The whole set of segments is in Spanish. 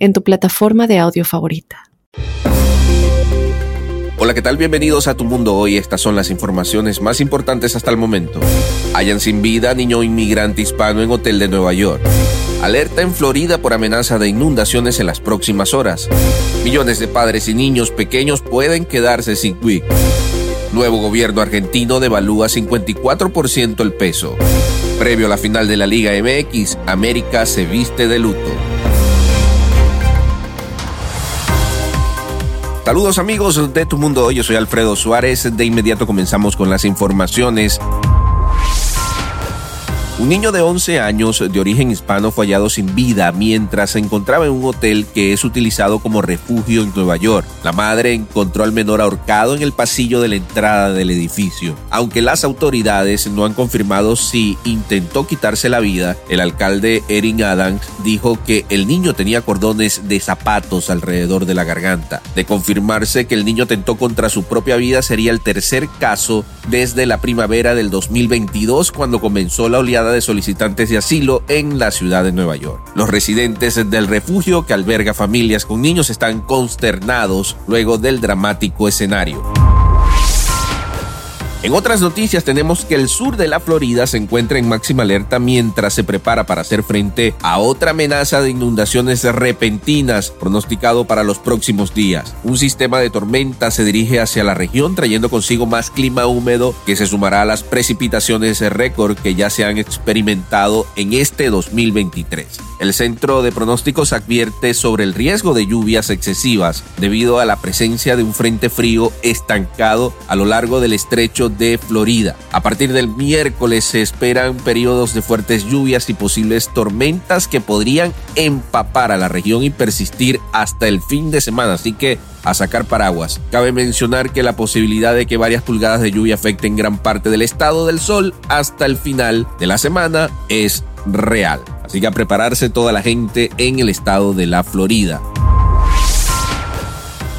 en tu plataforma de audio favorita. Hola, ¿qué tal? Bienvenidos a Tu Mundo Hoy. Estas son las informaciones más importantes hasta el momento. Hayan sin vida niño inmigrante hispano en hotel de Nueva York. Alerta en Florida por amenaza de inundaciones en las próximas horas. Millones de padres y niños pequeños pueden quedarse sin WIC. Nuevo gobierno argentino devalúa 54% el peso. Previo a la final de la Liga MX, América se viste de luto. Saludos amigos de Tu Mundo Hoy, yo soy Alfredo Suárez. De inmediato comenzamos con las informaciones. Un niño de 11 años de origen hispano fue hallado sin vida mientras se encontraba en un hotel que es utilizado como refugio en Nueva York. La madre encontró al menor ahorcado en el pasillo de la entrada del edificio. Aunque las autoridades no han confirmado si intentó quitarse la vida, el alcalde Erin Adams dijo que el niño tenía cordones de zapatos alrededor de la garganta. De confirmarse que el niño tentó contra su propia vida sería el tercer caso desde la primavera del 2022 cuando comenzó la oleada de solicitantes de asilo en la ciudad de Nueva York. Los residentes del refugio que alberga familias con niños están consternados luego del dramático escenario. En otras noticias tenemos que el sur de la Florida se encuentra en máxima alerta mientras se prepara para hacer frente a otra amenaza de inundaciones repentinas pronosticado para los próximos días. Un sistema de tormenta se dirige hacia la región trayendo consigo más clima húmedo que se sumará a las precipitaciones récord que ya se han experimentado en este 2023. El centro de pronósticos advierte sobre el riesgo de lluvias excesivas debido a la presencia de un frente frío estancado a lo largo del estrecho de Florida. A partir del miércoles se esperan periodos de fuertes lluvias y posibles tormentas que podrían empapar a la región y persistir hasta el fin de semana, así que a sacar paraguas. Cabe mencionar que la posibilidad de que varias pulgadas de lluvia afecten gran parte del estado del sol hasta el final de la semana es real. Así que a prepararse toda la gente en el estado de la Florida.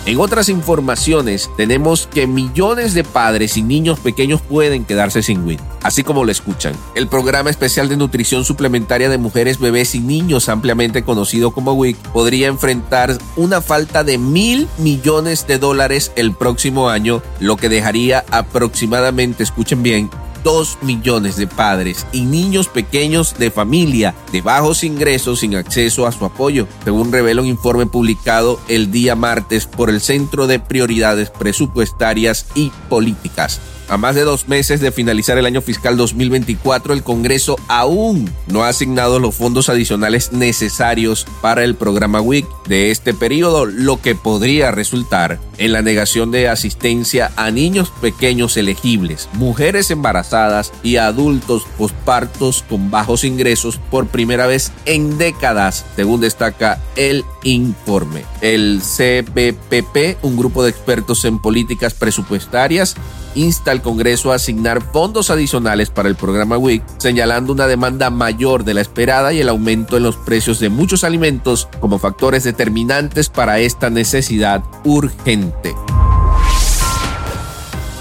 En otras informaciones tenemos que millones de padres y niños pequeños pueden quedarse sin WIC, así como lo escuchan. El programa especial de nutrición suplementaria de mujeres, bebés y niños, ampliamente conocido como WIC, podría enfrentar una falta de mil millones de dólares el próximo año, lo que dejaría aproximadamente, escuchen bien, 2 millones de padres y niños pequeños de familia de bajos ingresos sin acceso a su apoyo, según revela un informe publicado el día martes por el Centro de Prioridades Presupuestarias y Políticas. A más de dos meses de finalizar el año fiscal 2024, el Congreso aún no ha asignado los fondos adicionales necesarios para el programa WIC de este periodo, lo que podría resultar en la negación de asistencia a niños pequeños elegibles, mujeres embarazadas y adultos pospartos con bajos ingresos por primera vez en décadas, según destaca el informe. El CBPP, un grupo de expertos en políticas presupuestarias, insta al Congreso a asignar fondos adicionales para el programa WIC, señalando una demanda mayor de la esperada y el aumento en los precios de muchos alimentos como factores determinantes para esta necesidad urgente.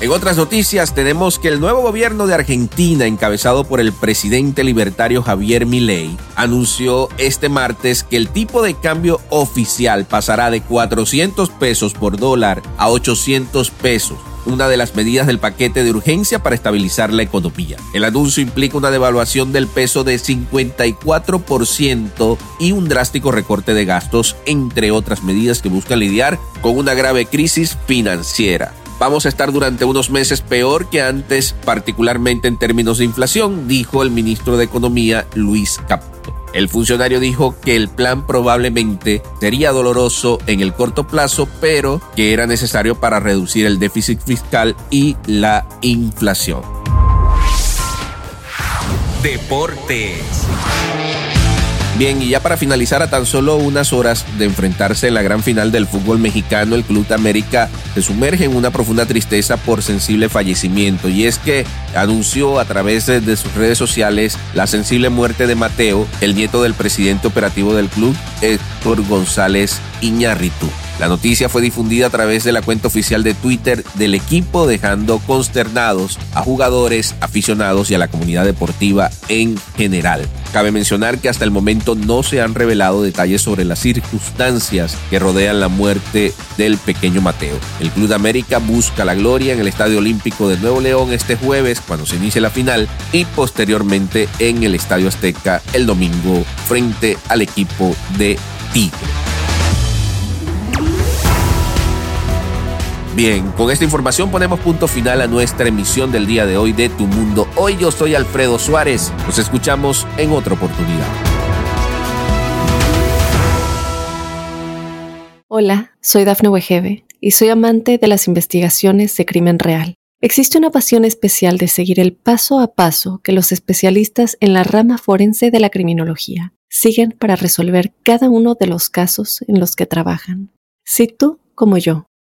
En otras noticias tenemos que el nuevo gobierno de Argentina, encabezado por el presidente libertario Javier Milei, anunció este martes que el tipo de cambio oficial pasará de 400 pesos por dólar a 800 pesos una de las medidas del paquete de urgencia para estabilizar la economía. El anuncio implica una devaluación del peso de 54% y un drástico recorte de gastos, entre otras medidas que buscan lidiar con una grave crisis financiera. Vamos a estar durante unos meses peor que antes, particularmente en términos de inflación, dijo el ministro de Economía Luis Caputo. El funcionario dijo que el plan probablemente sería doloroso en el corto plazo, pero que era necesario para reducir el déficit fiscal y la inflación. Deportes. Bien, y ya para finalizar, a tan solo unas horas de enfrentarse en la gran final del fútbol mexicano, el Club América se sumerge en una profunda tristeza por sensible fallecimiento. Y es que anunció a través de sus redes sociales la sensible muerte de Mateo, el nieto del presidente operativo del club, Héctor González Iñárritu. La noticia fue difundida a través de la cuenta oficial de Twitter del equipo, dejando consternados a jugadores, aficionados y a la comunidad deportiva en general. Cabe mencionar que hasta el momento no se han revelado detalles sobre las circunstancias que rodean la muerte del pequeño Mateo. El Club de América busca la gloria en el Estadio Olímpico de Nuevo León este jueves cuando se inicie la final y posteriormente en el Estadio Azteca el domingo frente al equipo de Tigre. Bien, con esta información ponemos punto final a nuestra emisión del día de hoy de Tu Mundo. Hoy yo soy Alfredo Suárez. Nos escuchamos en otra oportunidad. Hola, soy Dafne Wegebe y soy amante de las investigaciones de crimen real. Existe una pasión especial de seguir el paso a paso que los especialistas en la rama forense de la criminología siguen para resolver cada uno de los casos en los que trabajan. Si tú, como yo,